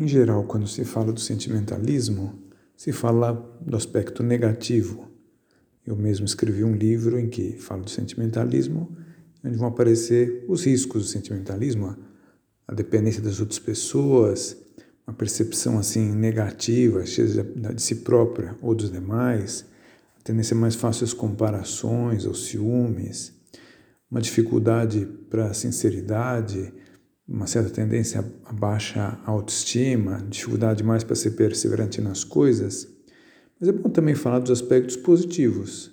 Em geral, quando se fala do sentimentalismo, se fala do aspecto negativo. Eu mesmo escrevi um livro em que falo do sentimentalismo, onde vão aparecer os riscos do sentimentalismo, a dependência das outras pessoas, uma percepção assim negativa, cheia de si própria ou dos demais, a tendência mais fácil às comparações, aos ciúmes, uma dificuldade para a sinceridade, uma certa tendência a baixa autoestima, dificuldade mais para ser perseverante nas coisas. Mas é bom também falar dos aspectos positivos.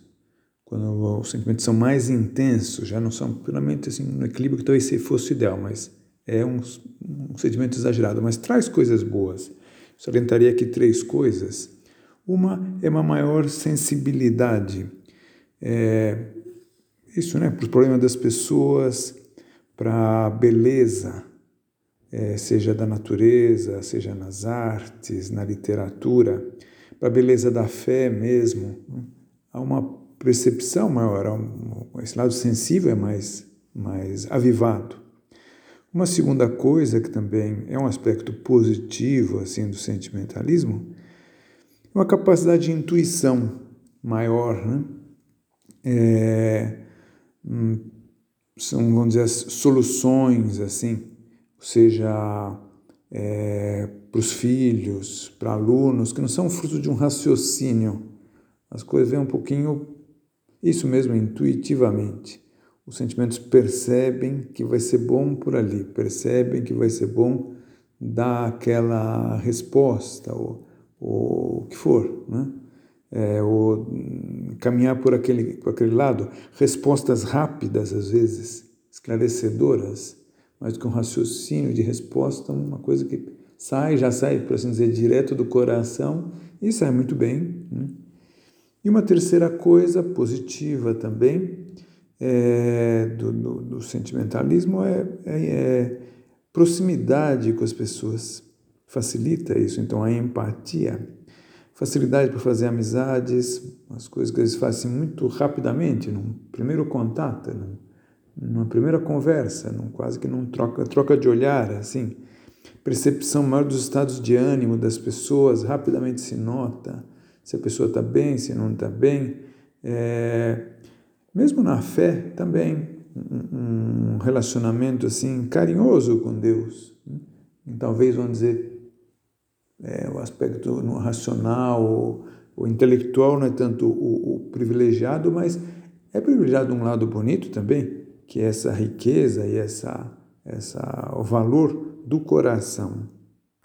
Quando os sentimentos são mais intensos, já não são puramente assim no equilíbrio que talvez fosse ideal, mas é um, um sentimento exagerado, mas traz coisas boas. Salientaria aqui três coisas. Uma é uma maior sensibilidade. É, isso, né, para os problemas das pessoas, para a beleza, seja da natureza, seja nas artes, na literatura, para a beleza da fé mesmo. Né? Há uma percepção maior, esse lado sensível é mais, mais avivado. Uma segunda coisa que também é um aspecto positivo assim do sentimentalismo é uma capacidade de intuição maior, né? É, hum, são, vamos dizer, soluções, assim, seja é, para os filhos, para alunos, que não são fruto de um raciocínio. As coisas vêm um pouquinho, isso mesmo, intuitivamente. Os sentimentos percebem que vai ser bom por ali, percebem que vai ser bom dar aquela resposta, ou, ou o que for, né? é, ou caminhar por aquele, por aquele lado, respostas rápidas às vezes, esclarecedoras, mas com raciocínio de resposta, uma coisa que sai, já sai, por assim dizer, direto do coração e sai muito bem. Né? E uma terceira coisa positiva também é, do, do, do, sentimentalismo é, é, é proximidade com as pessoas, facilita isso, então a empatia facilidade para fazer amizades, as coisas que eles fazem muito rapidamente, num primeiro contato, numa primeira conversa, num, quase que num troca, troca de olhar, assim. Percepção maior dos estados de ânimo das pessoas, rapidamente se nota se a pessoa está bem, se não está bem. É, mesmo na fé também, um, relacionamento assim carinhoso com Deus. Né? Talvez, vamos dizer, é, o aspecto racional, o, o, intelectual não é tanto o, o privilegiado, mas é privilegiado um lado bonito também, que é essa riqueza e essa, essa, o valor do coração.